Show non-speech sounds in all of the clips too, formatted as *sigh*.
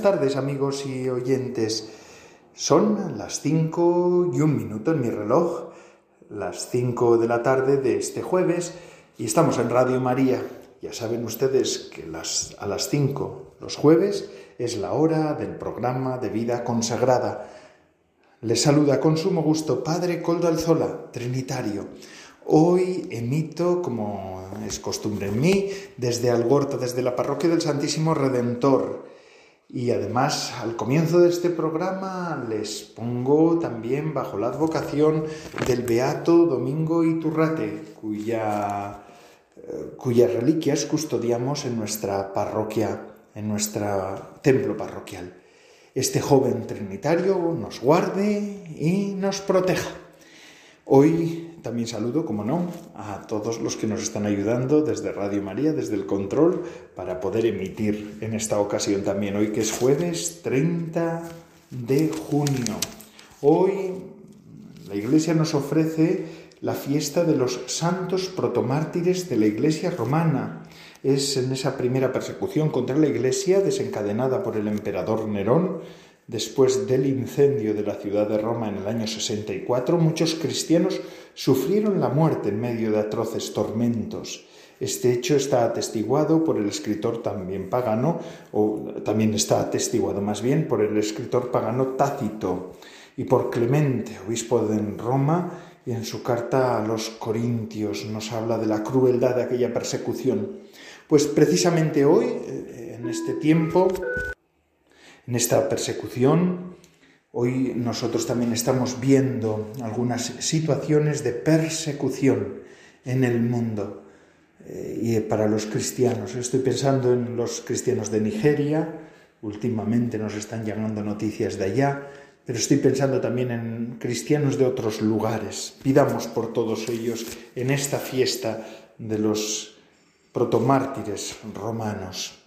Buenas tardes amigos y oyentes. Son las 5 y un minuto en mi reloj, las 5 de la tarde de este jueves y estamos en Radio María. Ya saben ustedes que las, a las 5 los jueves es la hora del programa de vida consagrada. Les saluda con sumo gusto Padre Coldo Alzola, Trinitario. Hoy emito, como es costumbre en mí, desde Algorta, desde la parroquia del Santísimo Redentor y además, al comienzo de este programa les pongo también bajo la advocación del Beato Domingo Iturrate, eh, cuyas reliquias custodiamos en nuestra parroquia, en nuestro templo parroquial. Este joven trinitario nos guarde y nos proteja. Hoy también saludo, como no, a todos los que nos están ayudando desde Radio María, desde el control, para poder emitir en esta ocasión también, hoy que es jueves 30 de junio. Hoy la Iglesia nos ofrece la fiesta de los santos protomártires de la Iglesia romana. Es en esa primera persecución contra la Iglesia desencadenada por el emperador Nerón Después del incendio de la ciudad de Roma en el año 64, muchos cristianos sufrieron la muerte en medio de atroces tormentos. Este hecho está atestiguado por el escritor también pagano, o también está atestiguado más bien por el escritor pagano Tácito y por Clemente, obispo de Roma, y en su carta a los Corintios nos habla de la crueldad de aquella persecución. Pues precisamente hoy, eh, en este tiempo, en esta persecución. Hoy nosotros también estamos viendo algunas situaciones de persecución en el mundo eh, y para los cristianos. Estoy pensando en los cristianos de Nigeria, últimamente nos están llegando noticias de allá, pero estoy pensando también en cristianos de otros lugares. Pidamos por todos ellos en esta fiesta de los protomártires romanos.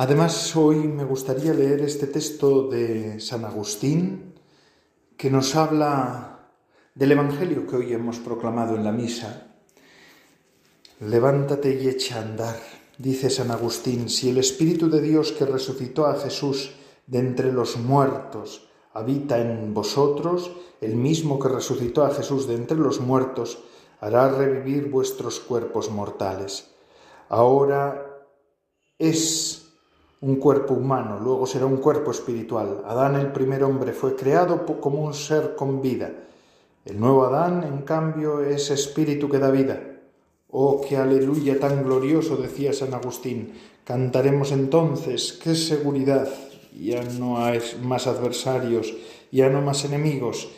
Además, hoy me gustaría leer este texto de San Agustín que nos habla del Evangelio que hoy hemos proclamado en la misa. Levántate y echa a andar, dice San Agustín, si el Espíritu de Dios que resucitó a Jesús de entre los muertos habita en vosotros, el mismo que resucitó a Jesús de entre los muertos, hará revivir vuestros cuerpos mortales. Ahora es un cuerpo humano, luego será un cuerpo espiritual. Adán, el primer hombre, fue creado como un ser con vida. El nuevo Adán, en cambio, es espíritu que da vida. Oh, qué aleluya tan glorioso, decía San Agustín. Cantaremos entonces, qué seguridad. Ya no hay más adversarios, ya no más enemigos,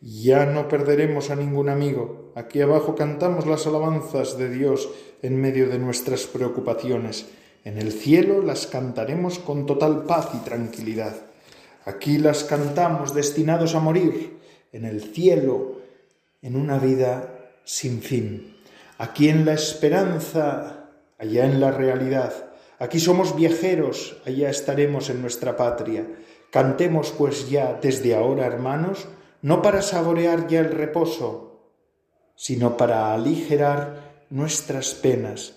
ya no perderemos a ningún amigo. Aquí abajo cantamos las alabanzas de Dios en medio de nuestras preocupaciones. En el cielo las cantaremos con total paz y tranquilidad. Aquí las cantamos destinados a morir. En el cielo, en una vida sin fin. Aquí en la esperanza, allá en la realidad. Aquí somos viajeros, allá estaremos en nuestra patria. Cantemos pues ya desde ahora, hermanos, no para saborear ya el reposo, sino para aligerar nuestras penas.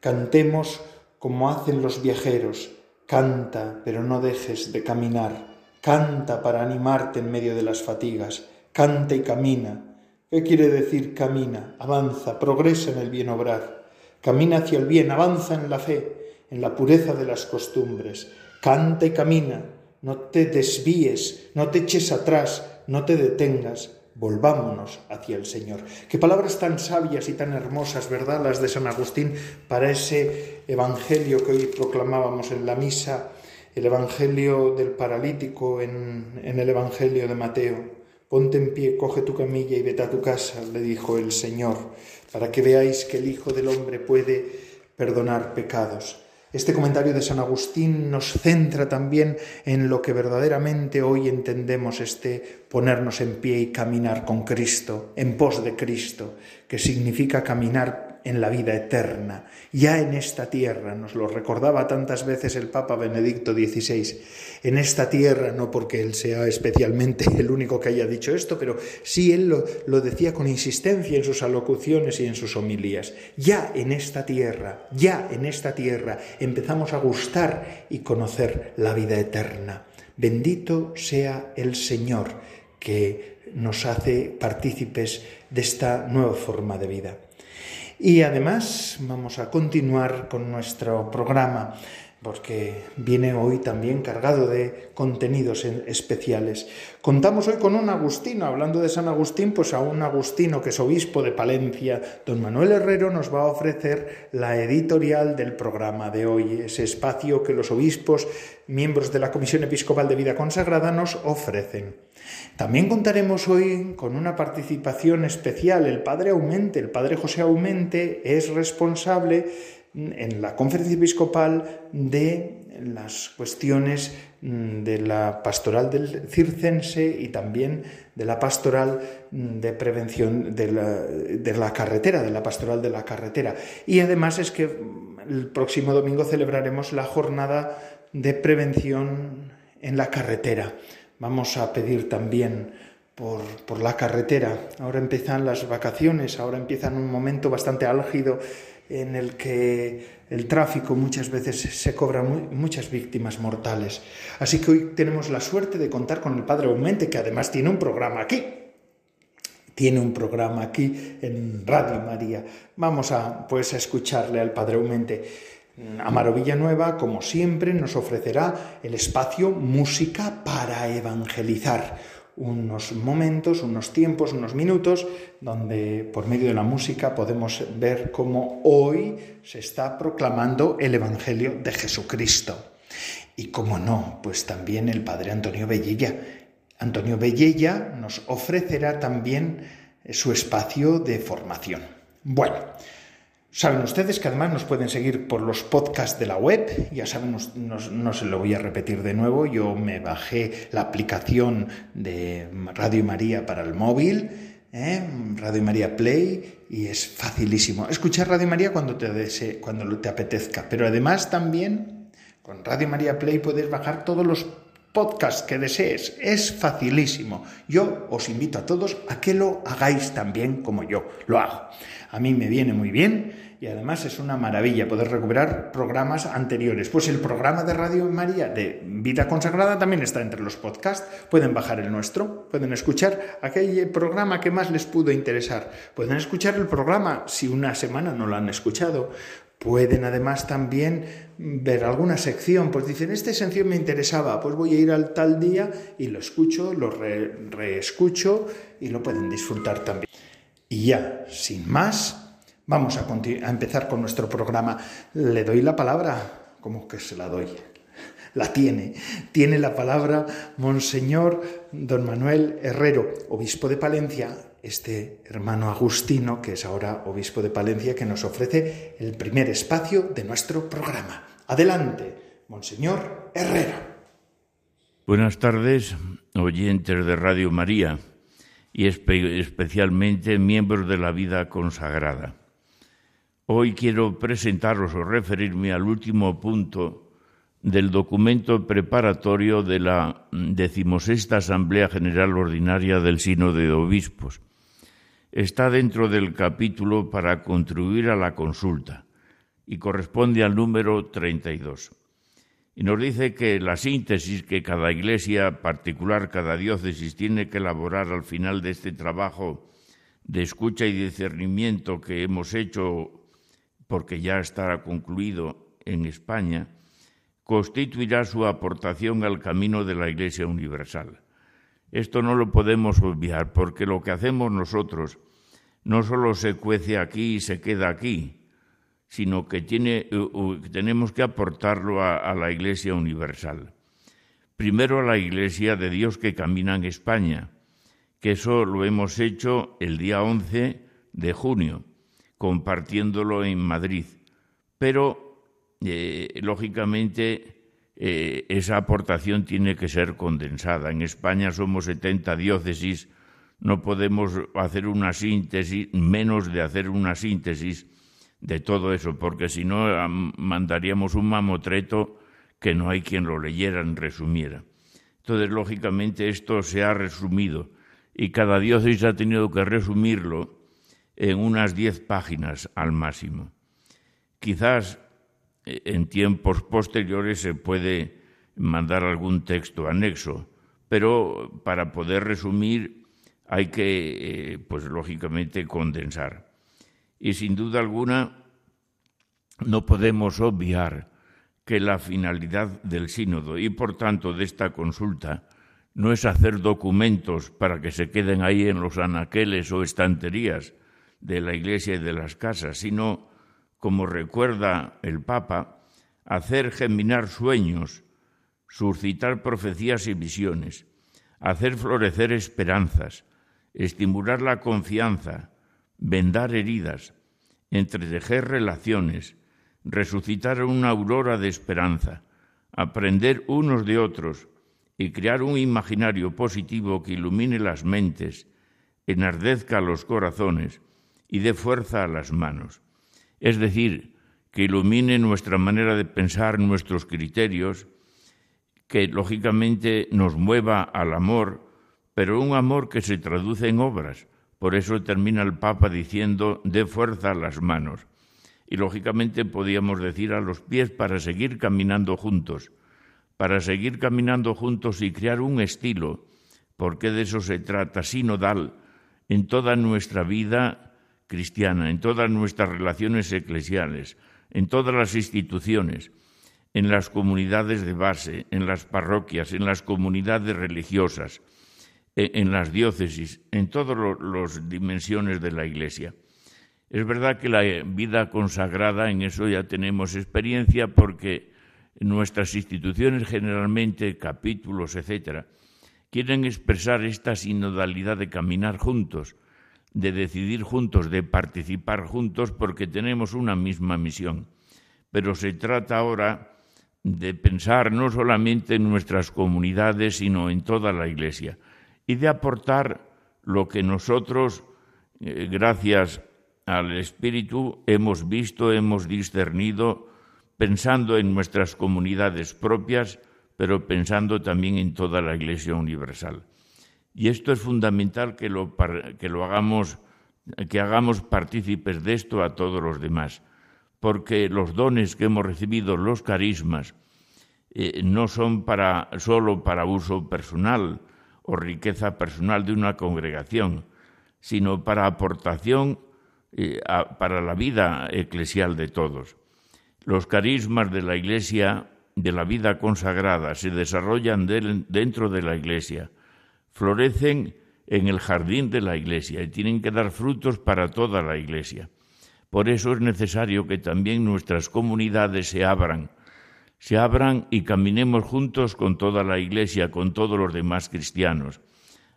Cantemos como hacen los viajeros. Canta, pero no dejes de caminar. Canta para animarte en medio de las fatigas. Canta y camina. ¿Qué quiere decir camina? Avanza, progresa en el bien obrar. Camina hacia el bien, avanza en la fe, en la pureza de las costumbres. Canta y camina. No te desvíes, no te eches atrás, no te detengas volvámonos hacia el Señor. Qué palabras tan sabias y tan hermosas, ¿verdad? Las de San Agustín para ese Evangelio que hoy proclamábamos en la misa, el Evangelio del paralítico en, el Evangelio de Mateo. Ponte en pie, coge tu camilla y vete a tu casa, le dijo el Señor, para que veáis que el Hijo del Hombre puede perdonar pecados. Este comentario de San Agustín nos centra también en lo que verdaderamente hoy entendemos este ponernos en pie y caminar con Cristo, en pos de Cristo, que significa caminar en la vida eterna, ya en esta tierra, nos lo recordaba tantas veces el Papa Benedicto XVI, en esta tierra, no porque él sea especialmente *laughs* el único que haya dicho esto, pero sí él lo, lo decía con insistencia en sus alocuciones y en sus homilías, ya en esta tierra, ya en esta tierra empezamos a gustar y conocer la vida eterna. Bendito sea el Señor que nos hace partícipes de esta nueva forma de vida. Y además vamos a continuar con nuestro programa porque viene hoy también cargado de contenidos especiales. Contamos hoy con un agustino, hablando de San Agustín, pues a un agustino que es obispo de Palencia, don Manuel Herrero nos va a ofrecer la editorial del programa de hoy, ese espacio que los obispos, miembros de la Comisión Episcopal de Vida Consagrada, nos ofrecen. También contaremos hoy con una participación especial. El padre Aumente, el padre José Aumente es responsable en la conferencia episcopal de las cuestiones mm, de la pastoral del circense y también de la pastoral mm, de prevención de la, de la, carretera, de la pastoral de la carretera. Y además es que el próximo domingo celebraremos la jornada de prevención en la carretera. Vamos a pedir también por, por la carretera. Ahora empiezan las vacaciones, ahora empiezan un momento bastante álgido en el que el tráfico muchas veces se cobra muchas víctimas mortales. Así que hoy tenemos la suerte de contar con el Padre Aumente, que además tiene un programa aquí. Tiene un programa aquí en Radio María. Vamos a pues a escucharle al Padre Aumente. Amaro Villanueva, como siempre, nos ofrecerá el espacio Música para Evangelizar unos momentos, unos tiempos, unos minutos, donde por medio de la música podemos ver cómo hoy se está proclamando el Evangelio de Jesucristo. Y cómo no, pues también el Padre Antonio Bellella. Antonio Bellella nos ofrecerá también su espacio de formación. Bueno, Saben ustedes que además nos pueden seguir por los podcasts de la web, ya saben, no, se lo voy a repetir de nuevo, yo me bajé la aplicación de Radio María para el móvil, ¿eh? Radio María Play, y es facilísimo. Escuchar Radio María cuando te, desee, cuando te apetezca, pero además también con Radio María Play puedes bajar todos los podcasts que desees. Es facilísimo. Yo os invito a todos a que lo hagáis también como yo lo hago. A mí me viene muy bien y además es una maravilla poder recuperar programas anteriores. Pues el programa de Radio María de Vida Consagrada también está entre los podcasts. Pueden bajar el nuestro, pueden escuchar aquel programa que más les pudo interesar. Pueden escuchar el programa si una semana no lo han escuchado. Pueden además también ver alguna sección, pues dicen, esta sección me interesaba, pues voy a ir al tal día y lo escucho, lo reescucho y lo pueden disfrutar también. Y ya, sin más, Vamos a, empezar con nuestro programa. Le doy la palabra. ¿Cómo que se la doy? *laughs* La tiene. Tiene la palabra Monseñor Don Manuel Herrero, obispo de Palencia, este hermano Agustino, que es ahora obispo de Palencia, que nos ofrece el primer espacio de nuestro programa. Adelante, Monseñor Herrero. Buenas tardes, oyentes de Radio María y especialmente miembros de la vida consagrada. Hoy quiero presentaros o referirme al último punto del documento preparatorio de la decimosexta Asamblea General Ordinaria del Sino de Obispos. Está dentro del capítulo para contribuir a la consulta y corresponde al número 32. Y nos dice que la síntesis que cada iglesia particular, cada diócesis tiene que elaborar al final de este trabajo de escucha y discernimiento que hemos hecho porque ya estará concluido en España, constituirá su aportación al camino de la Iglesia Universal. Esto no lo podemos olvidar porque lo que hacemos nosotros no solo se cuece aquí y se queda aquí, sino que tiene, tenemos que aportarlo a, a la Iglesia Universal. Primero a la Iglesia de Dios que camina en España que eso lo hemos hecho el día 11 de junio, compartiéndolo en Madrid. Pero, eh, lógicamente, eh, esa aportación tiene que ser condensada. En España somos 70 diócesis, no podemos hacer una síntesis, menos de hacer una síntesis de todo eso, porque si no mandaríamos un mamotreto que no hay quien lo leyera resumiera. Entonces, lógicamente, esto se ha resumido y cada diócesis ha tenido que resumirlo en unas diez páginas al máximo. Quizás eh, en tiempos posteriores se puede mandar algún texto anexo, pero para poder resumir hay que, eh, pues lógicamente, condensar. Y sin duda alguna, no podemos obviar que la finalidad del sínodo y, por tanto, de esta consulta no es hacer documentos para que se queden ahí en los anaqueles o estanterías de la iglesia y de las casas, sino, como recuerda el Papa, hacer germinar sueños, suscitar profecías y visiones, hacer florecer esperanzas, estimular la confianza, vendar heridas, entretejer relaciones, resucitar una aurora de esperanza, aprender unos de otros, y crear un imaginario positivo que ilumine las mentes, enardezca los corazones y dé fuerza a las manos. Es decir, que ilumine nuestra manera de pensar, nuestros criterios, que lógicamente nos mueva al amor, pero un amor que se traduce en obras. Por eso termina el Papa diciendo, dé fuerza a las manos. Y lógicamente podíamos decir a los pies para seguir caminando juntos para seguir caminando juntos y crear un estilo, porque de eso se trata, sinodal, en toda nuestra vida cristiana, en todas nuestras relaciones eclesiales, en todas las instituciones, en las comunidades de base, en las parroquias, en las comunidades religiosas, e, en las diócesis, en todas las dimensiones de la Iglesia. Es verdad que la vida consagrada, en eso ya tenemos experiencia porque nuestras instituciones generalmente, capítulos, etcétera, quieren expresar esta sinodalidad de caminar juntos, de decidir juntos, de participar juntos, porque tenemos una misma misión. Pero se trata ahora de pensar no solamente en nuestras comunidades, sino en toda la Iglesia, y de aportar lo que nosotros, eh, gracias al Espíritu, hemos visto, hemos discernido, pensando en nuestras comunidades propias, pero pensando también en toda la Iglesia universal. Y esto es fundamental que lo, que lo hagamos, que hagamos partícipes de esto a todos los demás, porque los dones que hemos recibido, los carismas, eh, no son para, solo para uso personal o riqueza personal de una congregación, sino para aportación eh, para la vida eclesial de todos. Los carismas de la Iglesia, de la vida consagrada, se desarrollan dentro de la Iglesia, florecen en el jardín de la Iglesia y tienen que dar frutos para toda la Iglesia. Por eso es necesario que también nuestras comunidades se abran, se abran y caminemos juntos con toda la Iglesia, con todos los demás cristianos.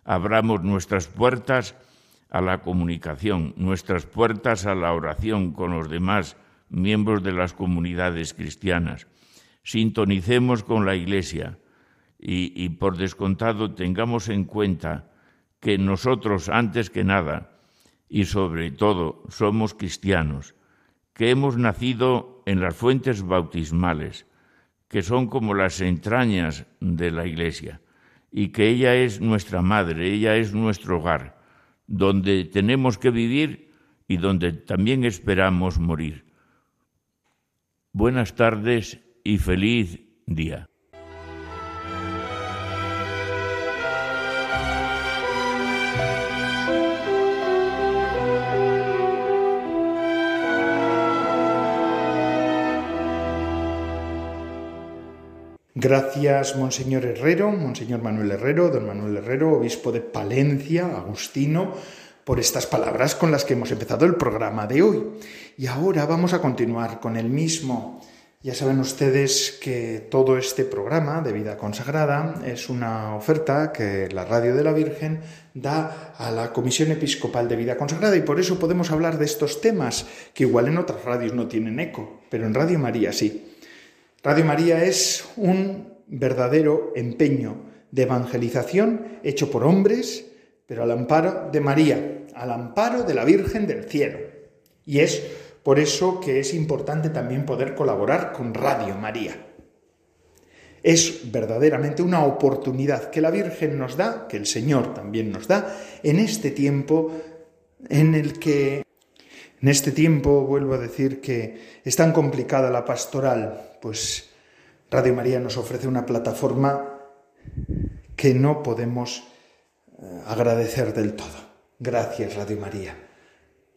Abramos nuestras puertas a la comunicación, nuestras puertas a la oración con los demás, miembros de las comunidades cristianas. Sintonicemos con la Iglesia y, por descontado tengamos en cuenta que nosotros, antes que nada, y sobre todo, somos cristianos, que hemos nacido en las fuentes bautismales, que son como las entrañas de la Iglesia, y que ella es nuestra madre, ella es nuestro hogar, donde tenemos que vivir y donde también esperamos morir. Buenas tardes y feliz día. Gracias, Monseñor Herrero, Monseñor Manuel Herrero, don Manuel Herrero, obispo de Palencia, Agustino, por estas palabras con las que hemos empezado el programa de hoy. Y ahora vamos a continuar con el mismo. Ya saben ustedes que todo este programa de vida consagrada es una oferta que la Radio de la Virgen da a la Comisión Episcopal de Vida Consagrada y por eso podemos hablar de estos temas que igual en otras radios no tienen eco, pero en Radio María sí. Radio María es un verdadero empeño de evangelización hecho por hombres, pero al amparo de María, al amparo de la Virgen del Cielo. Y es por eso que es importante también poder colaborar con Radio María. Es verdaderamente una oportunidad que la Virgen nos da, que el Señor también nos da, en este tiempo en el que, en este tiempo, vuelvo a decir que es tan complicada la pastoral, pues Radio María nos ofrece una plataforma que no podemos eh, agradecer del todo. Gracias, Radio María.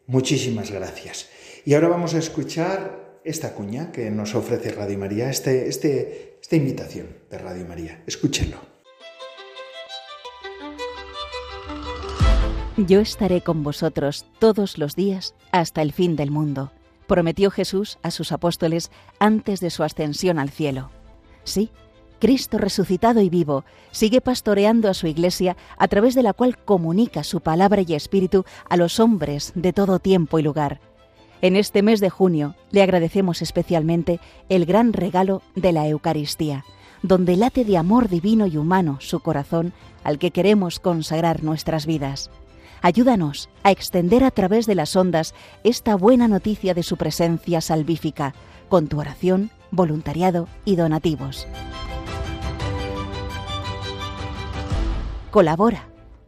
Muchísimas gracias. Y ahora vamos a escuchar esta cuña que nos ofrece Radio María, este, este, esta invitación de Radio María. Escúchenlo. Yo estaré con vosotros todos los días hasta el fin del mundo, prometió Jesús a sus apóstoles antes de su ascensión al cielo. Sí, Cristo resucitado y vivo sigue pastoreando a su iglesia a través de la cual comunica su palabra y espíritu a los hombres de todo tiempo y lugar en este mes de junio le agradecemos especialmente el gran regalo de la Eucaristía, donde late de amor divino y humano su corazón al que queremos consagrar nuestras vidas. Ayúdanos a extender a través de las ondas esta buena noticia de su presencia salvífica, con tu oración, voluntariado y donativos. Colabora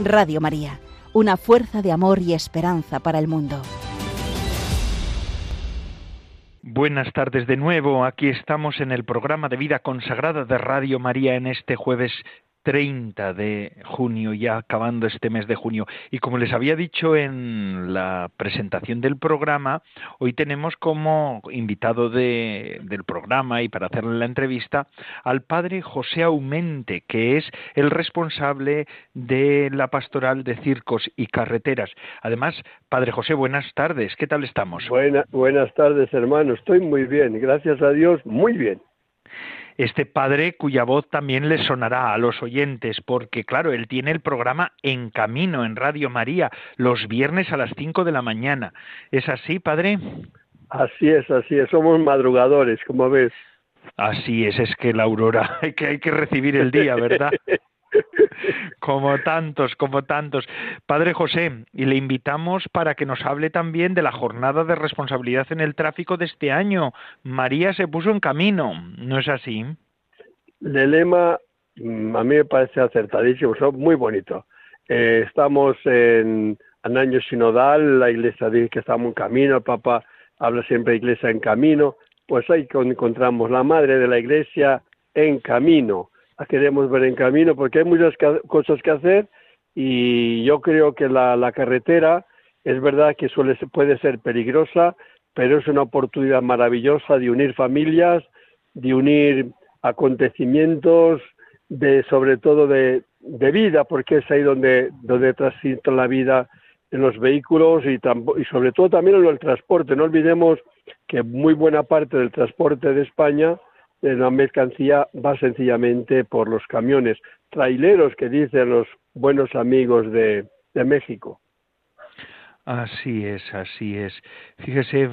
Radio María, una fuerza de amor y esperanza para el mundo. Buenas tardes de nuevo. Aquí estamos en el programa de vida consagrada de Radio María en este jueves 30 de junio, ya acabando este mes de junio. Y como les había dicho en la presentación del programa, hoy tenemos como invitado del programa y para hacerle la entrevista al padre José Aumente, que es el responsable de la pastoral de circos y carreteras. Además, padre José, buenas tardes. ¿Qué tal estamos? buenas tardes, hermano. Estoy muy bien. Gracias a Dios, muy bien este padre cuya voz también le sonará a los oyentes, porque claro, él tiene el programa En Camino en Radio María los viernes a las cinco de la mañana. ¿Es así, padre? Así es, así es, somos madrugadores, como ves. Así es, es que la aurora, hay *laughs* que, hay que recibir el día, ¿verdad? *laughs* *laughs* como tantos, como tantos. Padre José, y le invitamos para que nos hable también de la jornada de responsabilidad en el tráfico de este año. María se puso en camino, ¿no es así? El lema mm, a mí me parece acertadísimo, son muy bonito. Eh, estamos en, en, año sinodal, la iglesia dice que estamos en camino, el Papa habla siempre de iglesia en camino, pues ahí encontramos la madre de la iglesia en camino queremos ver en camino porque hay muchas cosas que hacer y yo creo que la, carretera es verdad que suele, puede ser peligrosa, pero es una oportunidad maravillosa de unir familias, de unir acontecimientos, de sobre todo de, vida, porque es ahí donde, donde transita la vida en los vehículos y, y sobre todo también en el transporte. No olvidemos que muy buena parte del transporte de España la mercancía va sencillamente por los camiones traileros que dicen los buenos amigos de, de México. Así es, así es. Fíjese,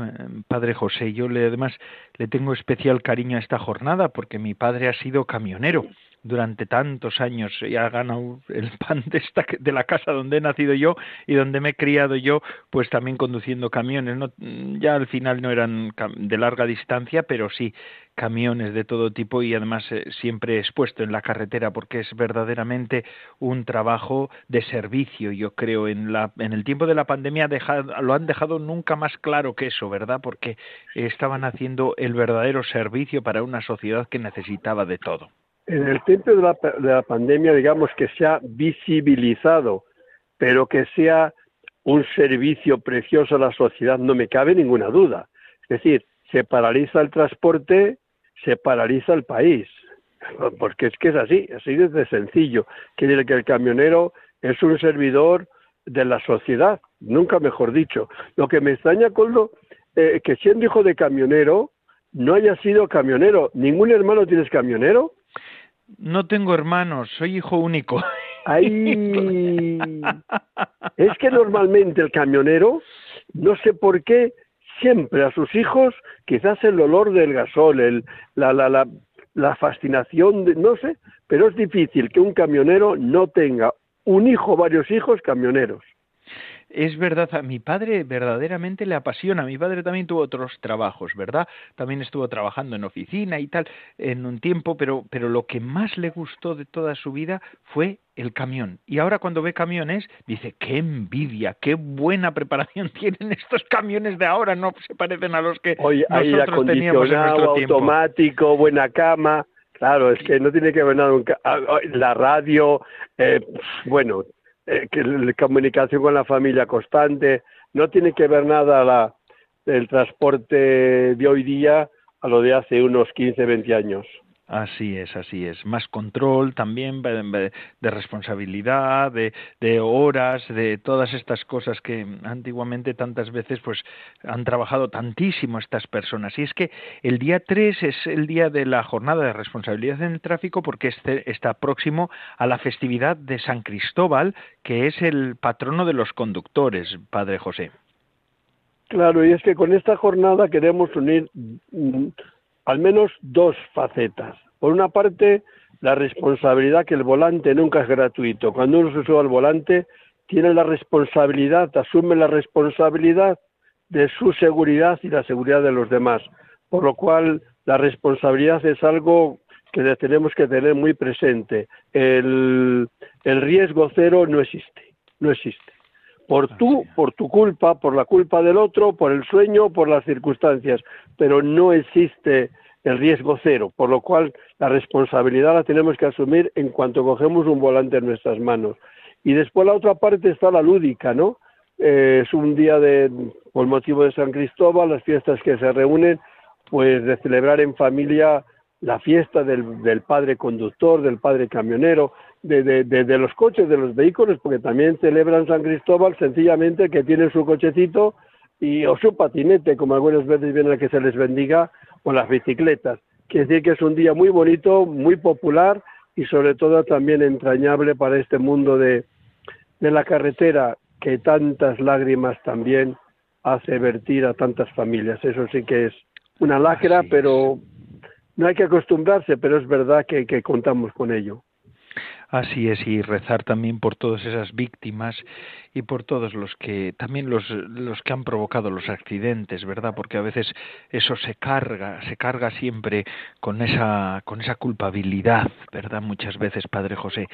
padre José, yo le, además le tengo especial cariño a esta jornada porque mi padre ha sido camionero durante tantos años y ha ganado el *laughs* pan de, esta, de la casa donde he nacido yo y donde me he criado yo, pues también conduciendo camiones. No, ya al final no eran de larga distancia, pero sí camiones de todo tipo y además eh, siempre expuesto en la carretera porque es verdaderamente un trabajo de servicio yo creo. En la en el tiempo de la pandemia lo han dejado nunca más claro que eso verdad porque estaban haciendo el verdadero servicio para una sociedad que necesitaba de todo en el tiempo de la, de la pandemia digamos que se ha visibilizado pero que sea un servicio precioso a la sociedad no me cabe ninguna duda es decir se paraliza el transporte se paraliza el país. *laughs* Porque es que es así, así de sencillo. Quiere que el camionero es un servidor de la sociedad, nunca mejor dicho. Lo que me extraña, Coldo, eh, que siendo hijo de camionero, no haya sido camionero. ¿Ningún hermano tienes camionero? No tengo hermanos, soy hijo único. Ay, *laughs* es que normalmente el camionero, no sé por qué, siempre a sus hijos quizás el olor del gasol, el, la, la, la, la fascinación, de, no sé, pero es difícil que un camionero no tenga un hijo varios hijos camioneros es verdad, a mi padre verdaderamente le apasiona. Mi padre también tuvo otros trabajos, ¿verdad? También estuvo trabajando en oficina y tal en un tiempo, pero, pero lo que más le gustó de toda su vida fue el camión. Y ahora cuando ve camiones, dice, qué envidia, qué buena preparación *laughs* tienen estos camiones de ahora, no se parecen a los que Hoy hay nosotros teníamos en nuestro automático, buena cama. Claro, es que no tiene que ver nada. La radio, eh, bueno, eh, que la comunicación con la familia constante, no tiene que ver nada la, el transporte de hoy día a lo de hace unos 15, 20 años. Así es, así es. Más control también de responsabilidad, de, horas, de todas estas cosas que antiguamente tantas veces pues han trabajado tantísimo estas personas. Y es que el día 3 es el día de la jornada de responsabilidad en el tráfico porque este está próximo a la festividad de San Cristóbal, que es el patrono de los conductores, Padre José. Claro, y es que con esta jornada queremos unir mm, al menos dos facetas. Por una parte, la responsabilidad que el volante nunca es gratuito. Cuando uno se sube al volante, tiene la responsabilidad, asume la responsabilidad de su seguridad y la seguridad de los demás. Por lo cual, la responsabilidad es algo que tenemos que tener muy presente. El, el riesgo cero no existe, no existe. Por tu, por tu culpa, por la culpa del otro, por el sueño, por las circunstancias, pero no existe el riesgo cero, por lo cual la responsabilidad la tenemos que asumir en cuanto cogemos un volante en nuestras manos. Y después la otra parte está la lúdica, ¿no? Eh, es un día de, por motivo de San Cristóbal, las fiestas que se reúnen, pues de celebrar en familia la fiesta del, del padre conductor, del padre camionero, de, de, de, los coches, de los vehículos, porque también celebran San Cristóbal sencillamente que tienen su cochecito y o su patinete, como algunas veces viene a que se les bendiga, o las bicicletas. Quiere decir que es un día muy bonito, muy popular y sobre todo también entrañable para este mundo de, de la carretera que tantas lágrimas también hace vertir a tantas familias. Eso sí que es una lacra, pero no hay que acostumbrarse, pero es verdad que, que contamos con ello. Así es, y rezar también por todas esas víctimas y por todos los que, también los, los que han provocado los accidentes, ¿verdad? Porque a veces eso se carga, se carga siempre con esa, con esa culpabilidad, ¿verdad? Muchas veces, Padre José.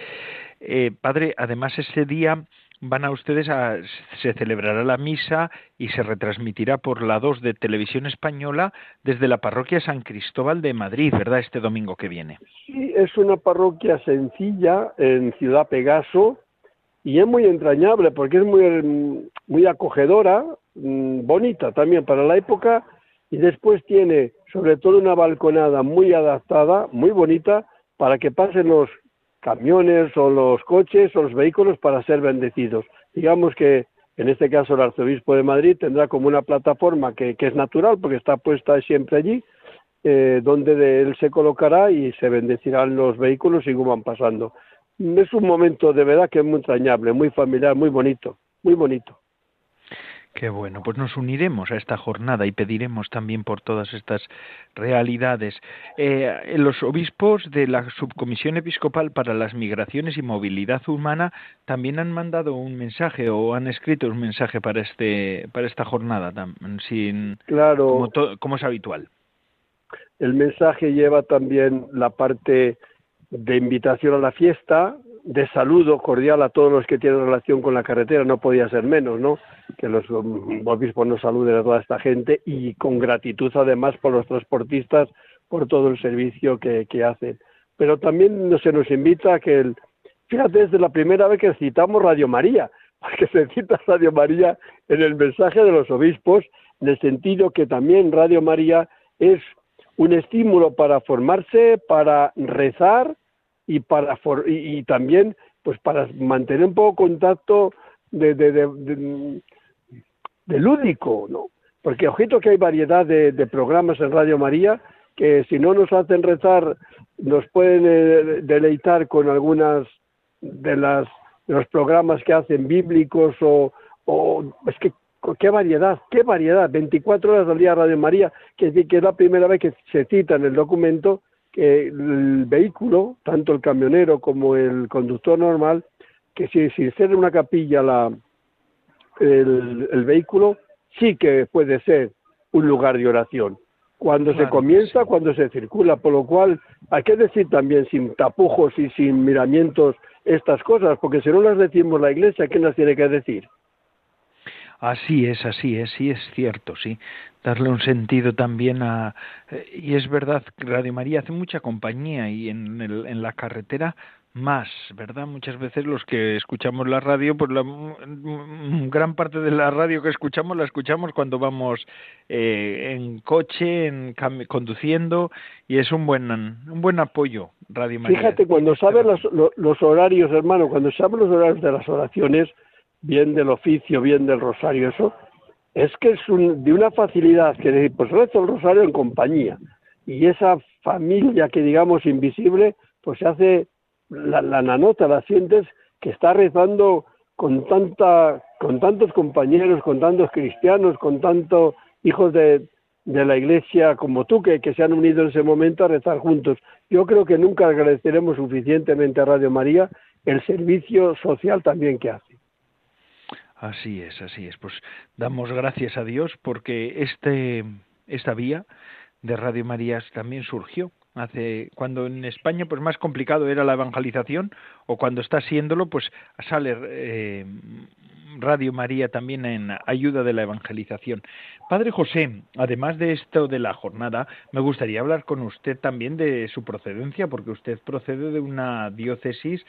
Eh, padre, además ese día van a ustedes a se celebrará la misa y se retransmitirá por la 2 de Televisión Española desde la parroquia San Cristóbal de Madrid, ¿verdad? Este domingo que viene. Sí, es una parroquia sencilla en Ciudad Pegaso y es muy entrañable porque es muy muy acogedora, mm, bonita también para la época y después tiene sobre todo una balconada muy adaptada, muy bonita para que pasen los camiones o los coches o los vehículos para ser bendecidos. Digamos que en este caso el arzobispo de Madrid tendrá como una plataforma que, es natural porque está puesta siempre allí, eh, donde de él se colocará y se bendecirán los vehículos según van pasando. Es un momento de verdad que es muy entrañable, muy familiar, muy bonito, muy bonito. Qué bueno, pues nos uniremos a esta jornada y pediremos también por todas estas realidades. Eh, los obispos de la Subcomisión Episcopal para las Migraciones y Movilidad Humana también han mandado un mensaje o han escrito un mensaje para este para esta jornada, sin claro, como, como es habitual. El mensaje lleva también la parte de invitación a la fiesta, de saludo cordial a todos los que tienen relación con la carretera, no podía ser menos, ¿no? Que los um, obispos nos saluden a toda esta gente y con gratitud además por los transportistas por todo el servicio que, hacen. Pero también se nos invita a que, el, fíjate, es la primera vez que citamos Radio María, *laughs* porque se cita Radio María en el mensaje de los obispos, en el sentido que también Radio María es un estímulo para formarse, para rezar, y para y, también pues para mantener un poco contacto de, de, de, lúdico, ¿no? Porque ojito que hay variedad de, programas en Radio María que si no nos hacen rezar nos pueden eh, deleitar con algunas de las de los programas que hacen bíblicos o, o es que qué variedad, qué variedad, 24 horas al día Radio María, que, que es la primera vez que se cita en el documento que el vehículo, tanto el camionero como el conductor normal, que si, si ser una capilla la, el, vehículo, sí que puede ser un lugar de oración. Cuando se comienza, cuando se circula, por lo cual hay que decir también sin tapujos y sin miramientos estas cosas, porque si no las decimos la Iglesia, ¿quién las tiene que decir? Así es, así es, sí es cierto, sí. Darle un sentido también a... Eh, y es verdad, Radio María hace mucha compañía y en, el, en la carretera más, ¿verdad? Muchas veces los que escuchamos la radio, pues la gran parte de la radio que escuchamos la escuchamos cuando vamos eh, en coche, en conduciendo y es un buen un buen apoyo Radio María. Fíjate cuando sabes los, los horarios, hermano, cuando sabes los horarios de las oraciones, bien del oficio, bien del rosario, eso, es que es de una facilidad que decir, pues rezo el rosario en compañía. Y esa familia que digamos invisible, pues se hace la, la nanota, la sientes que está rezando con tanta, con tantos compañeros, con tantos cristianos, con tantos hijos de, de la iglesia como tú, que, que, se han unido en ese momento a rezar juntos. Yo creo que nunca agradeceremos suficientemente a Radio María el servicio social también que hace. Así es, así es. Pues damos gracias a Dios porque este, esta vía de Radio María también surgió hace cuando en España pues más complicado era la evangelización o cuando está siéndolo pues sale eh, Radio María también en ayuda de la evangelización. Padre José, además de esto de la jornada, me gustaría hablar con usted también de su procedencia, porque usted procede de una diócesis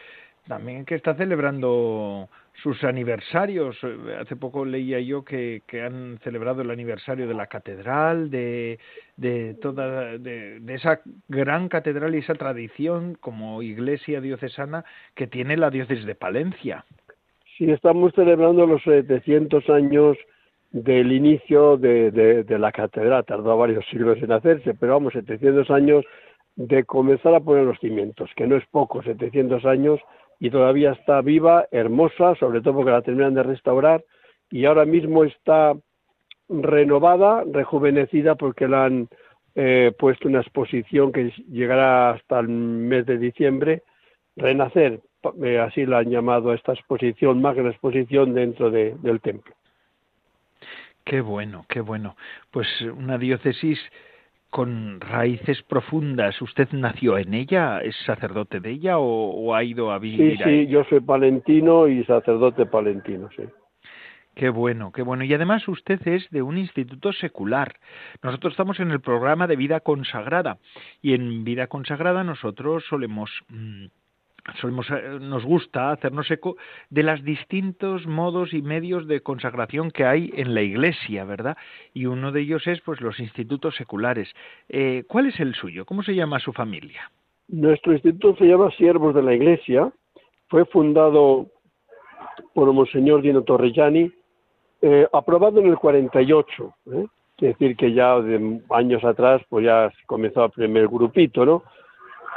también que está celebrando sus aniversarios. Hace poco leía yo que, han celebrado el aniversario de la catedral, de, de toda de, esa gran catedral y esa tradición como iglesia diocesana que tiene la diócesis de Palencia. Sí, estamos celebrando los 700 años del inicio de, de la catedral. Tardó varios siglos en hacerse, pero vamos, 700 años de comenzar a poner los cimientos, que no es poco, 700 años y todavía está viva, hermosa, sobre todo porque la terminan de restaurar y ahora mismo está renovada, rejuvenecida porque la han eh, puesto una exposición que llegará hasta el mes de diciembre, Renacer, eh, así la han llamado esta exposición, más que la exposición dentro del templo. Qué bueno, qué bueno. Pues una diócesis con raíces profundas. ¿Usted nació en ella? ¿Es sacerdote de ella o, ha ido a vivir? Sí, sí, yo soy palentino y sacerdote palentino, sí. Qué bueno, qué bueno. Y además usted es de un instituto secular. Nosotros estamos en el programa de vida consagrada y en vida consagrada nosotros solemos mm, eh, nos gusta hacernos eco de los distintos modos y medios de consagración que hay en la Iglesia, ¿verdad? Y uno de ellos es, pues, los institutos seculares. Eh, ¿Cuál es el suyo? ¿Cómo se llama su familia? Nuestro instituto se llama Siervos de la Iglesia. Fue fundado por Monseñor Dino Torrellani, eh, aprobado en el 48. ¿eh? Es decir, que ya de años atrás, pues ya comenzó el primer grupito, ¿no?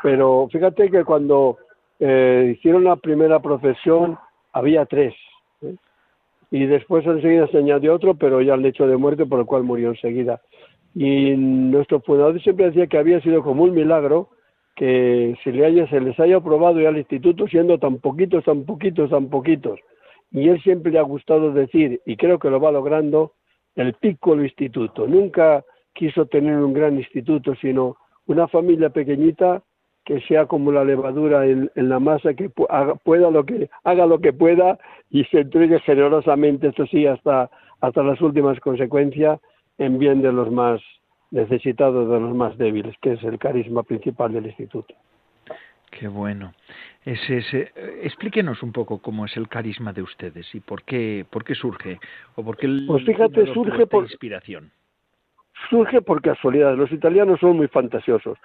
Pero fíjate que cuando eh, hicieron la primera profesión, había tres. ¿eh? y después enseguida se añadió otro, pero ya al hecho de muerte por el cual murió enseguida. Y nuestro fundador siempre decía que había sido como un milagro que se, le haya, se les haya aprobado ya al instituto siendo tan poquitos, tan poquitos, tan poquitos. Y él siempre le ha gustado decir, y creo que lo va logrando, el piccolo instituto. Nunca quiso tener un gran instituto, sino una familia pequeñita que sea como la levadura en, la masa, que haga, pueda lo que haga lo que pueda y se entregue generosamente, esto sí, hasta, hasta las últimas consecuencias, en bien de los más necesitados, de los más débiles, que es el carisma principal del instituto. Qué bueno. Ese, ese, explíquenos un poco cómo es el carisma de ustedes y por qué, por qué surge o por qué pues fíjate, surge por inspiración. Surge por casualidad. Los italianos son muy fantasiosos.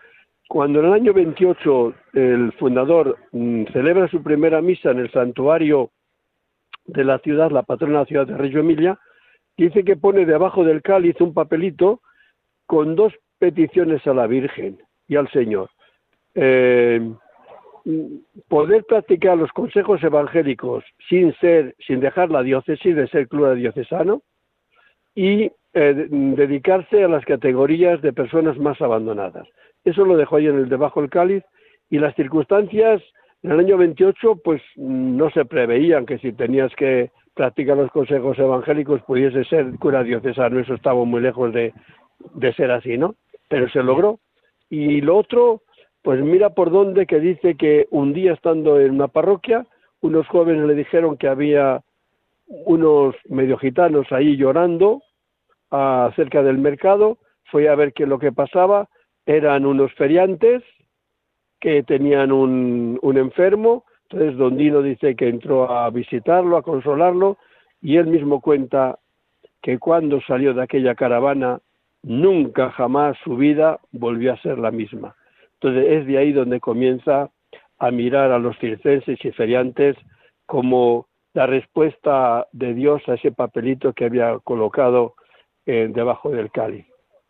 Cuando en el año 28 el fundador mm, celebra su primera misa en el santuario de la ciudad, la patrona de la ciudad de Reggio Emilia, dice que pone debajo del cáliz un papelito con dos peticiones a la Virgen y al Señor. Eh, poder practicar los consejos evangélicos sin ser, sin dejar la diócesis de ser cura diocesano y eh, dedicarse a las categorías de personas más abandonadas. Eso lo dejó ahí en el debajo del cáliz y las circunstancias en el año 28 pues no se preveían que si tenías que practicar los consejos evangélicos pudiese ser cura diocesano, eso estaba muy lejos de, de ser así, ¿no? Pero se logró. Y lo otro, pues mira por dónde que dice que un día estando en una parroquia, unos jóvenes le dijeron que había unos medio gitanos ahí llorando acerca del mercado, fue a ver qué es lo que pasaba, eran unos feriantes que tenían un, un enfermo, entonces Don Dino dice que entró a visitarlo, a consolarlo, y él mismo cuenta que cuando salió de aquella caravana nunca jamás su vida volvió a ser la misma. Entonces es de ahí donde comienza a mirar a los circenses y feriantes como la respuesta de Dios a ese papelito que había colocado eh, debajo del cáliz.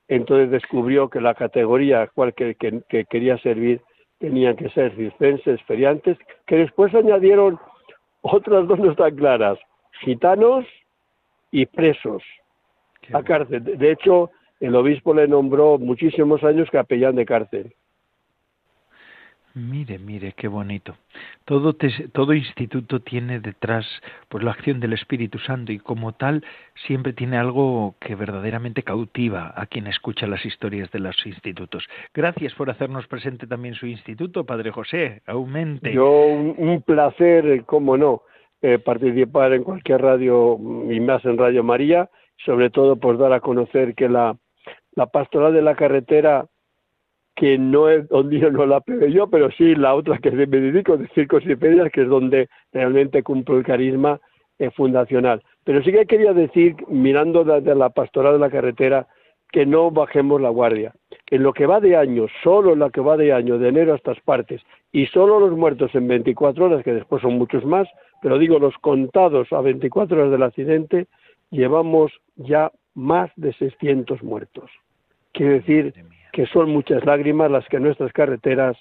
Entonces descubrió que la categoría cual que, que, quería servir tenía que ser circenses, feriantes, que después añadieron otras dos no están claras, gitanos y presos a cárcel. De hecho, el obispo le nombró muchísimos años capellán de cárcel. Mire, mire, qué bonito. Todo, todo instituto tiene detrás pues la acción del Espíritu Santo y como tal siempre tiene algo que verdaderamente cautiva a quien escucha las historias de los institutos. Gracias por hacernos presente también su instituto, Padre José. Aumente. Yo un, placer, cómo no, eh, participar en cualquier radio y más en Radio María, sobre todo por dar a conocer que la la pastoral de la carretera, que no es donde no la pegué yo, pero sí la otra que me dedico, de circos y ferias, que es donde realmente cumplo el carisma eh, fundacional. Pero sí que quería decir, mirando desde la pastoral de la carretera, que no bajemos la guardia. En lo que va de año, solo en lo que va de año, de enero a estas partes, y solo los muertos en 24 horas, que después son muchos más, pero digo los contados a 24 horas del accidente, llevamos ya más de 600 muertos. Quiere decir que son muchas lágrimas las que nuestras carreteras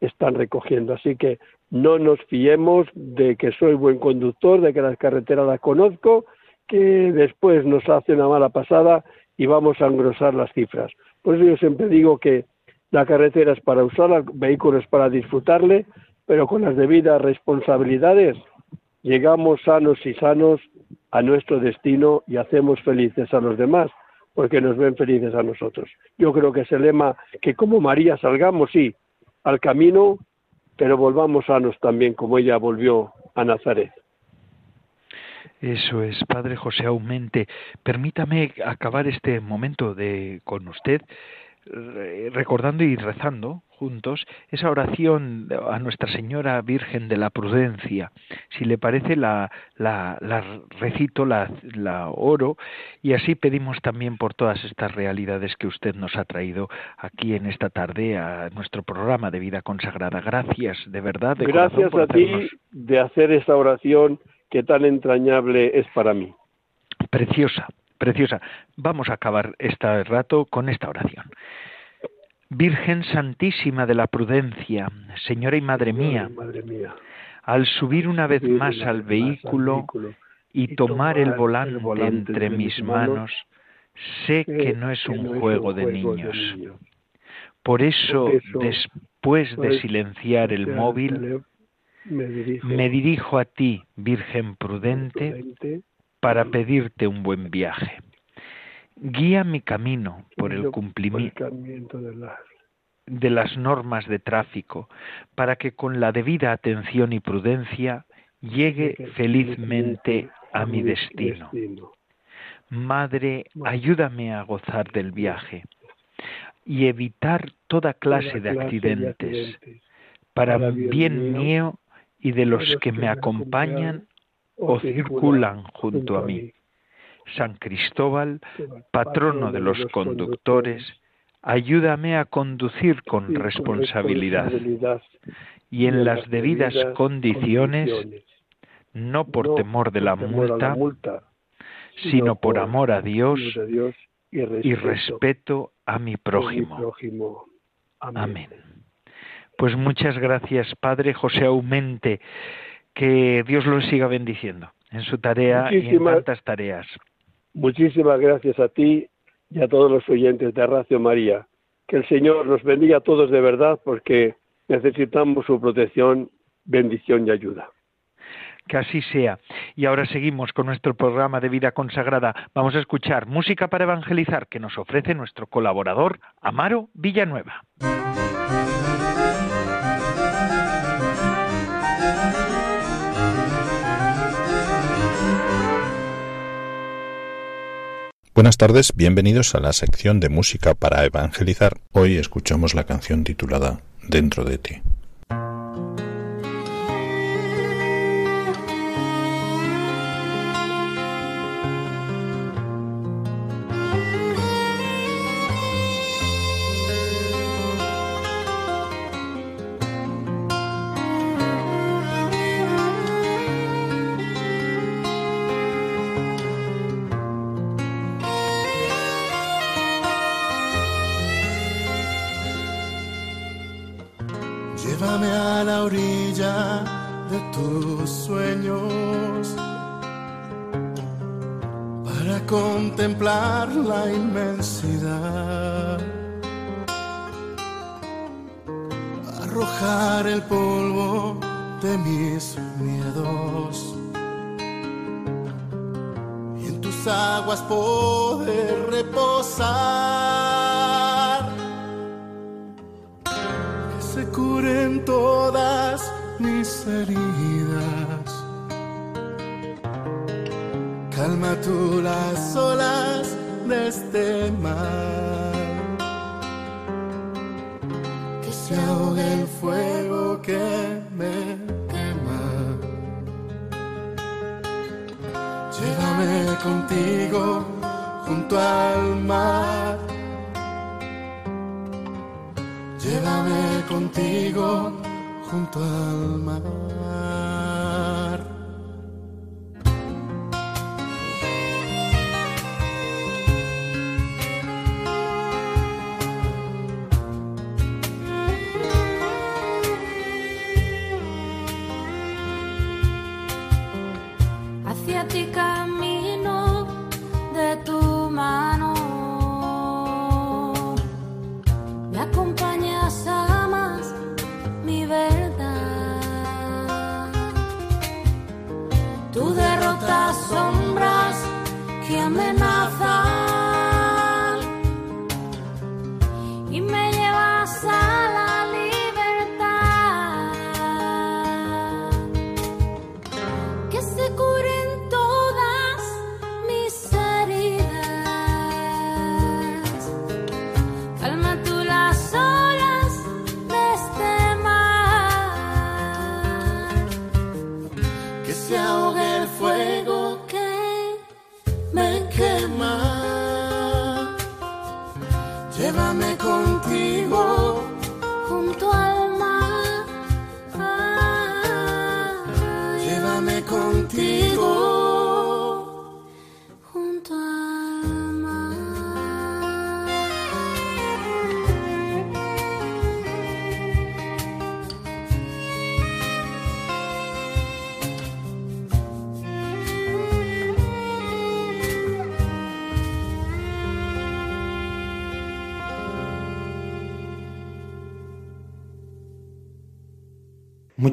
están recogiendo. Así que no nos fiemos de que soy buen conductor, de que las carreteras las conozco, que después nos hace una mala pasada y vamos a engrosar las cifras. Por eso yo siempre digo que la carretera es para usarla, el vehículo es para disfrutarle, pero con las debidas responsabilidades llegamos sanos y sanos a nuestro destino y hacemos felices a los demás porque nos ven felices a nosotros. Yo creo que es el lema que como María salgamos, sí, al camino, pero volvamos sanos también como ella volvió a Nazaret. Eso es, Padre José Aumente. Permítame acabar este momento de con usted recordando y rezando juntos esa oración a Nuestra Señora Virgen de la Prudencia. Si le parece, la, la, recito, la, la oro y así pedimos también por todas estas realidades que usted nos ha traído aquí en esta tarde a nuestro programa de vida consagrada. Gracias, de verdad. Gracias a ti de hacer esta oración que tan entrañable es para mí. Preciosa, preciosa. Vamos a acabar este rato con esta oración. Virgen Santísima de la Prudencia, Señora y Madre mía, al subir una vez más al vehículo y tomar el volante entre mis manos, sé que no es un juego de niños. Por eso, después de silenciar el móvil, me dirijo a ti, Virgen prudente, para pedirte un buen viaje. Guía mi camino por el cumplimiento de las normas de tráfico, para que con la debida atención y prudencia llegue felizmente a mi destino. Madre, ayúdame a gozar del viaje y evitar toda clase de accidentes, para bien mío y de los que me acompañan o circulan junto a mí. San Cristóbal, patrono de los conductores, ayúdame a conducir con responsabilidad y en las debidas condiciones, no por temor de la multa, sino por amor a Dios y respeto a mi prójimo. Amén. Pues muchas gracias, Padre José Aumente. Que Dios lo siga bendiciendo en su tarea y en tantas tareas. Muchísimas gracias a ti y a todos los oyentes de Radio María. Que el Señor nos bendiga a todos de verdad porque necesitamos su protección, bendición y ayuda. Que así sea. Y ahora seguimos con nuestro programa de vida consagrada. Vamos a escuchar música para evangelizar que nos ofrece nuestro colaborador Amaro Villanueva. Buenas tardes, bienvenidos a la sección de música para evangelizar. Hoy escuchamos la canción titulada Dentro de ti. la orilla de tus sueños para contemplar la inmensidad, arrojar el polvo de mis miedos y en tus aguas poder reposar. Que se curen todas calma tú las olas de este mar. Que se ahogue el fuego que me quema. Llévame contigo junto al mar. Llévame contigo junto al mar.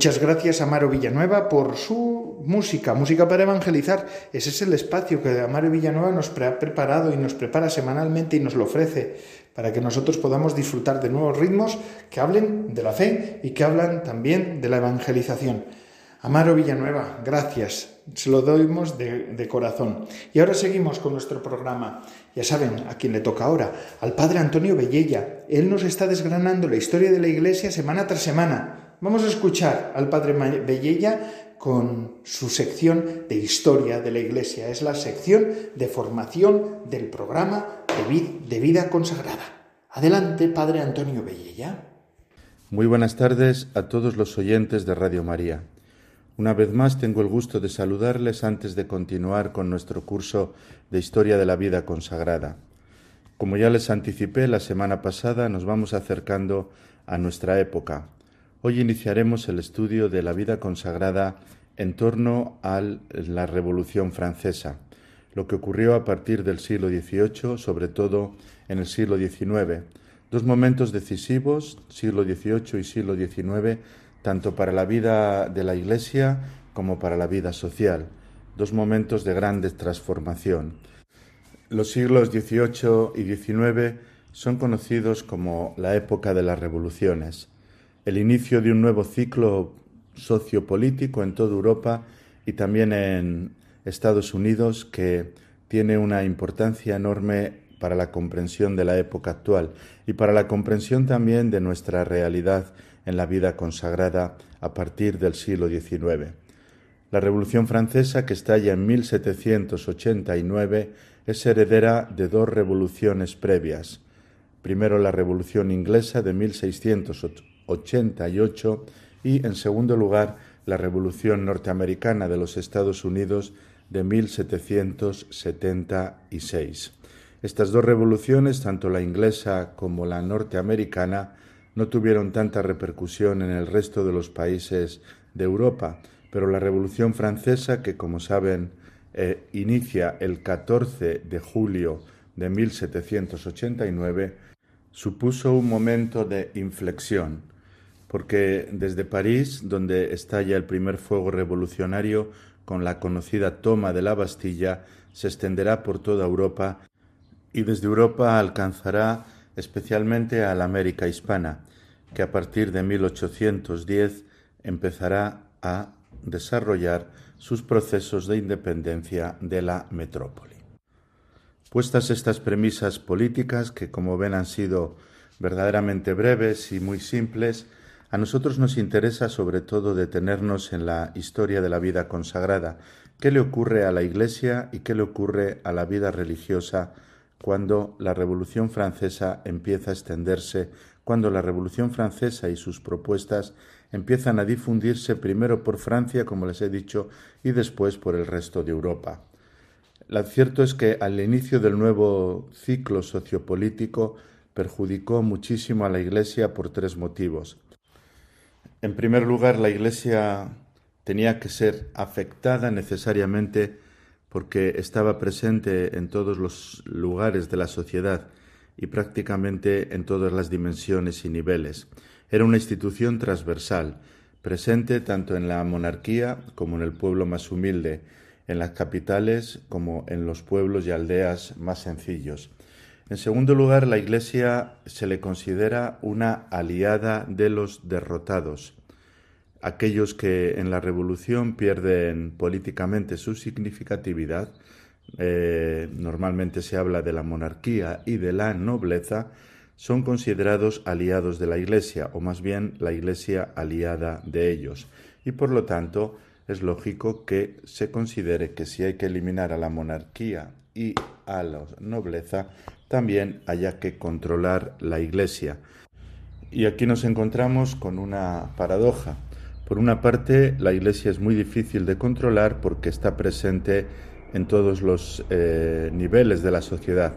Muchas gracias a Amaro Villanueva por su música, música para evangelizar. Ese es el espacio que Amaro Villanueva nos ha preparado y nos prepara semanalmente y nos lo ofrece para que nosotros podamos disfrutar de nuevos ritmos que hablen de la fe y que hablan también de la evangelización. Amaro Villanueva, gracias, se lo doy de, de corazón. Y ahora seguimos con nuestro programa. Ya saben a quién le toca ahora, al padre Antonio Bellella. Él nos está desgranando la historia de la Iglesia semana tras semana. Vamos a escuchar al Padre Bellella con su sección de historia de la Iglesia. Es la sección de formación del programa de, vida consagrada. Adelante, Padre Antonio Bellella. Muy buenas tardes a todos los oyentes de Radio María. Una vez más tengo el gusto de saludarles antes de continuar con nuestro curso de Historia de la Vida Consagrada. Como ya les anticipé la semana pasada, nos vamos acercando a nuestra época, Hoy iniciaremos el estudio de la vida consagrada en torno a la Revolución Francesa, lo que ocurrió a partir del siglo XVIII, sobre todo en el siglo XIX, dos momentos decisivos, siglo XVIII y siglo XIX, tanto para la vida de la Iglesia como para la vida social, dos momentos de grande transformación. Los siglos XVIII y XIX son conocidos como la época de las revoluciones el inicio de un nuevo ciclo sociopolítico en toda Europa y también en Estados Unidos que tiene una importancia enorme para la comprensión de la época actual y para la comprensión también de nuestra realidad en la vida consagrada a partir del siglo XIX. La Revolución Francesa, que estalla en 1789, es heredera de dos revoluciones previas. Primero la Revolución Inglesa de 1688 88 y, en segundo lugar, la Revolución norteamericana de los Estados Unidos de 1776. Estas dos revoluciones, tanto la inglesa como la norteamericana, no tuvieron tanta repercusión en el resto de los países de Europa, pero la Revolución Francesa, que como saben eh, inicia el 14 de julio de 1789, supuso un momento de inflexión porque desde París, donde estalla el primer fuego revolucionario con la conocida toma de la Bastilla, se extenderá por toda Europa y desde Europa alcanzará especialmente a la América hispana, que a partir de 1810 empezará a desarrollar sus procesos de independencia de la metrópoli. Puestas estas premisas políticas, que como ven han sido verdaderamente breves y muy simples, a nosotros nos interesa sobre todo detenernos en la historia de la vida consagrada, qué le ocurre a la Iglesia y qué le ocurre a la vida religiosa cuando la Revolución Francesa empieza a extenderse, cuando la Revolución Francesa y sus propuestas empiezan a difundirse primero por Francia, como les he dicho, y después por el resto de Europa. Lo cierto es que al inicio del nuevo ciclo sociopolítico perjudicó muchísimo a la Iglesia por tres motivos. En primer lugar, la Iglesia tenía que ser afectada necesariamente porque estaba presente en todos los lugares de la sociedad y prácticamente en todas las dimensiones y niveles. Era una institución transversal, presente tanto en la monarquía como en el pueblo más humilde, en las capitales como en los pueblos y aldeas más sencillos. En segundo lugar, la Iglesia se le considera una aliada de los derrotados, aquellos que en la Revolución pierden políticamente su significatividad. Eh, normalmente se habla de la monarquía y de la nobleza, son considerados aliados de la Iglesia, o más bien la Iglesia aliada de ellos. Y por lo tanto, es lógico que se considere que si hay que eliminar a la monarquía y a la nobleza, también haya que controlar la Iglesia. Y aquí nos encontramos con una paradoja. Por una parte, la Iglesia es muy difícil de controlar porque está presente en todos los eh, niveles de la sociedad.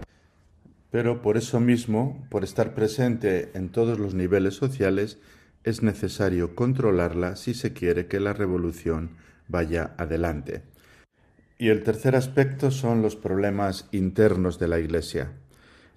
Pero por eso mismo, por estar presente en todos los niveles sociales, es necesario controlarla si se quiere que la revolución vaya adelante. Y el tercer aspecto son los problemas internos de la Iglesia.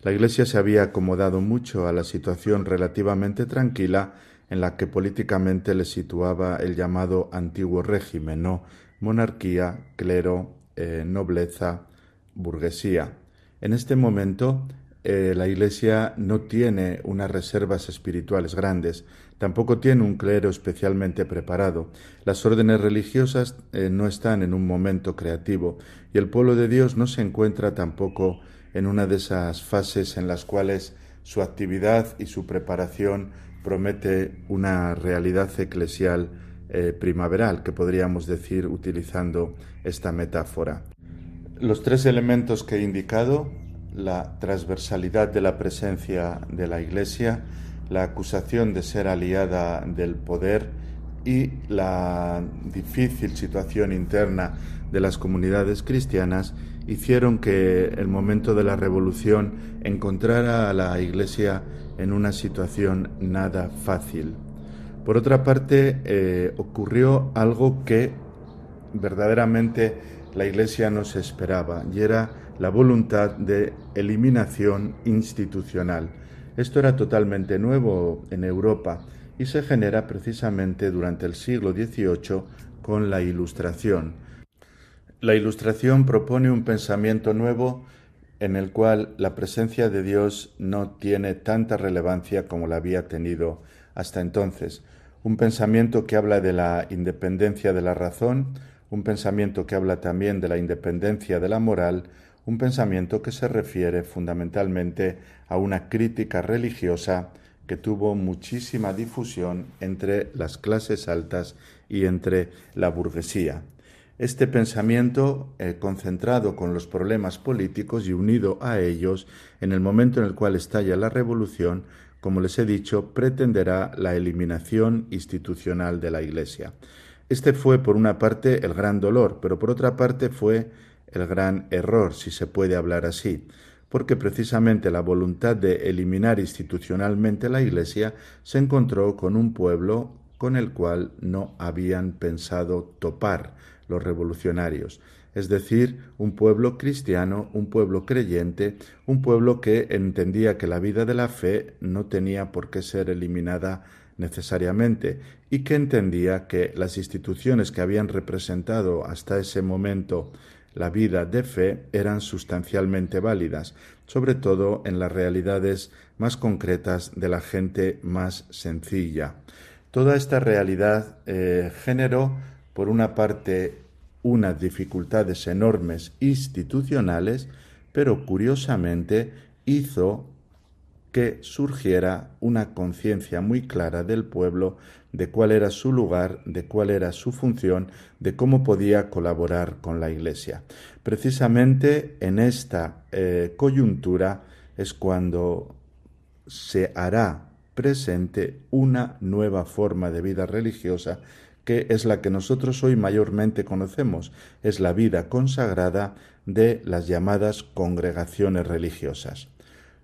La Iglesia se había acomodado mucho a la situación relativamente tranquila en la que políticamente le situaba el llamado antiguo régimen, ¿no? Monarquía, clero, eh, nobleza, burguesía. En este momento eh, la Iglesia no tiene unas reservas espirituales grandes, tampoco tiene un clero especialmente preparado. Las órdenes religiosas eh, no están en un momento creativo y el pueblo de Dios no se encuentra tampoco en una de esas fases en las cuales su actividad y su preparación promete una realidad eclesial eh, primaveral, que podríamos decir utilizando esta metáfora. Los tres elementos que he indicado, la transversalidad de la presencia de la Iglesia, la acusación de ser aliada del poder y la difícil situación interna de las comunidades cristianas hicieron que el momento de la revolución encontrara a la Iglesia en una situación nada fácil. Por otra parte, eh, ocurrió algo que verdaderamente la Iglesia no se esperaba y era la voluntad de eliminación institucional. Esto era totalmente nuevo en Europa y se genera precisamente durante el siglo XVIII con la Ilustración. La Ilustración propone un pensamiento nuevo en el cual la presencia de Dios no tiene tanta relevancia como la había tenido hasta entonces. Un pensamiento que habla de la independencia de la razón, un pensamiento que habla también de la independencia de la moral, un pensamiento que se refiere fundamentalmente a una crítica religiosa que tuvo muchísima difusión entre las clases altas y entre la burguesía. Este pensamiento, eh, concentrado con los problemas políticos y unido a ellos, en el momento en el cual estalla la revolución, como les he dicho, pretenderá la eliminación institucional de la Iglesia. Este fue, por una parte, el gran dolor, pero por otra parte fue el gran error, si se puede hablar así, porque precisamente la voluntad de eliminar institucionalmente la Iglesia se encontró con un pueblo con el cual no habían pensado topar los revolucionarios es decir, un pueblo cristiano, un pueblo creyente, un pueblo que entendía que la vida de la fe no tenía por qué ser eliminada necesariamente y que entendía que las instituciones que habían representado hasta ese momento la vida de fe eran sustancialmente válidas, sobre todo en las realidades más concretas de la gente más sencilla. Toda esta realidad eh, generó, por una parte, unas dificultades enormes institucionales, pero curiosamente hizo que surgiera una conciencia muy clara del pueblo de cuál era su lugar, de cuál era su función, de cómo podía colaborar con la Iglesia. Precisamente en esta eh, coyuntura es cuando se hará presente una nueva forma de vida religiosa que es la que nosotros hoy mayormente conocemos, es la vida consagrada de las llamadas congregaciones religiosas.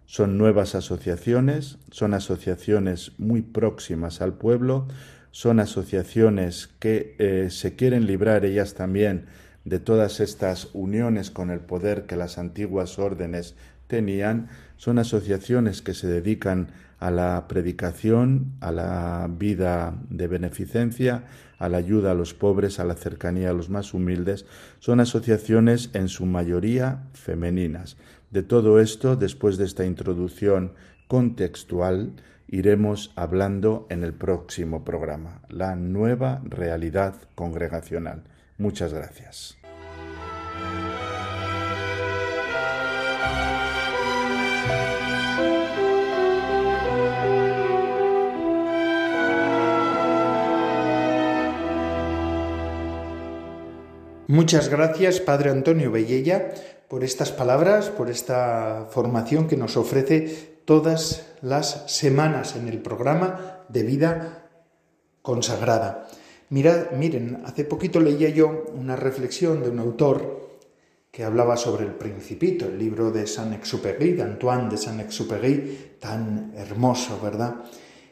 Son nuevas asociaciones, son asociaciones muy próximas al pueblo, son asociaciones que eh, se quieren librar ellas también de todas estas uniones con el poder que las antiguas órdenes tenían, son asociaciones que se dedican a la predicación, a la vida de beneficencia, a la ayuda a los pobres, a la cercanía a los más humildes, son asociaciones en su mayoría femeninas. De todo esto, después de esta introducción contextual, iremos hablando en el próximo programa, la nueva realidad congregacional. Muchas gracias. Muchas gracias, Padre Antonio Bellella, por estas palabras, por esta formación que nos ofrece todas las semanas en el programa de vida consagrada. Mirad, miren, hace poquito leía yo una reflexión de un autor que hablaba sobre el Principito, el libro de Saint-Exupéry, de Antoine de Saint-Exupéry, tan hermoso, ¿verdad?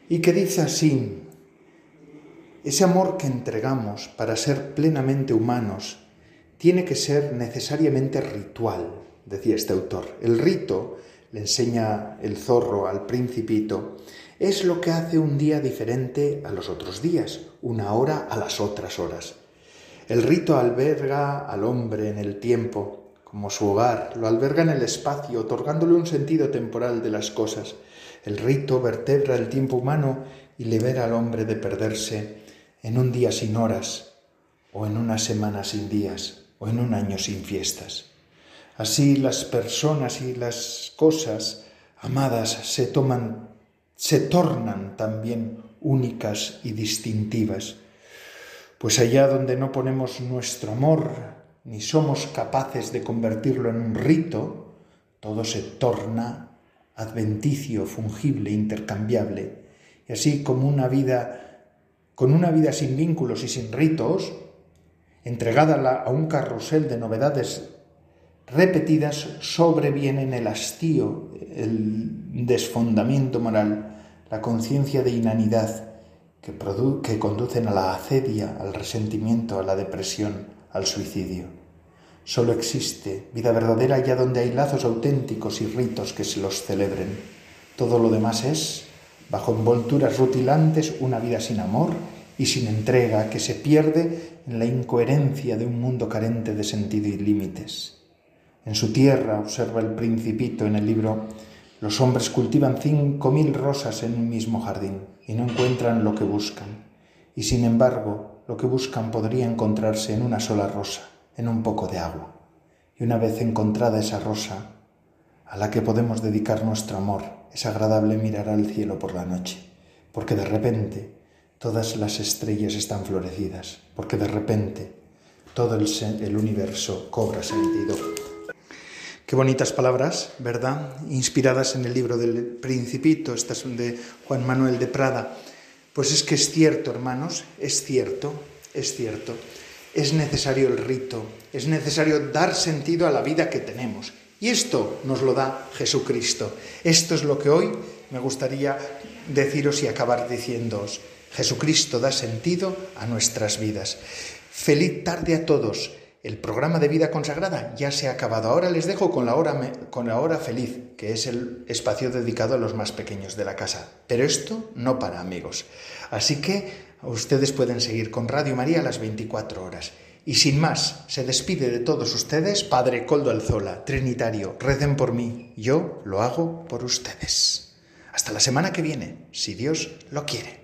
Y que dice así, ese amor que entregamos para ser plenamente humanos tiene que ser necesariamente ritual, decía este autor. El rito, le enseña el zorro al principito, es lo que hace un día diferente a los otros días, una hora a las otras horas. El rito alberga al hombre en el tiempo, como su hogar, lo alberga en el espacio, otorgándole un sentido temporal de las cosas. El rito vertebra el tiempo humano y libera al hombre de perderse en un día sin horas, o en una semana sin días, o en un año sin fiestas. Así las personas y las cosas amadas se toman, se tornan también únicas y distintivas pues allá donde no ponemos nuestro amor ni somos capaces de convertirlo en un rito, todo se torna adventicio, fungible, intercambiable. Y así como una vida, con una vida sin vínculos y sin ritos, entregada a un carrusel de novedades repetidas, sobrevienen el hastío, el desfondamiento moral, la conciencia de inanidad, que, conducen a la acedia, al resentimiento, a la depresión, al suicidio. Solo existe vida verdadera allá donde hay lazos auténticos y ritos que se los celebren. Todo lo demás es, bajo envolturas rutilantes, una vida sin amor y sin entrega que se pierde en la incoherencia de un mundo carente de sentido y límites. En su tierra, observa el principito en el libro los hombres cultivan cinco mil rosas en un mismo jardín y no encuentran lo que buscan. Y sin embargo, lo que buscan podría encontrarse en una sola rosa, en un poco de agua. Y una vez encontrada esa rosa, a la que podemos dedicar nuestro amor, es agradable mirar al cielo por la noche, porque de repente todas las estrellas están florecidas, porque de repente todo el, universo cobra sentido. Qué bonitas palabras, ¿verdad? Inspiradas en el libro del Principito, estas son de Juan Manuel de Prada. Pues es que es cierto, hermanos, es cierto, es cierto. Es necesario el rito, es necesario dar sentido a la vida que tenemos. Y esto nos lo da Jesucristo. Esto es lo que hoy me gustaría deciros y acabar diciéndoos. Jesucristo da sentido a nuestras vidas. Feliz tarde a todos. El programa de vida consagrada ya se ha acabado. Ahora les dejo con la, hora, con la hora feliz, que es el espacio dedicado a los más pequeños de la casa. Pero esto no para amigos. Así que ustedes pueden seguir con Radio María a las 24 horas. Y sin más, se despide de todos ustedes Padre Coldo Alzola, Trinitario. Recen por mí, yo lo hago por ustedes. Hasta la semana que viene, si Dios lo quiere.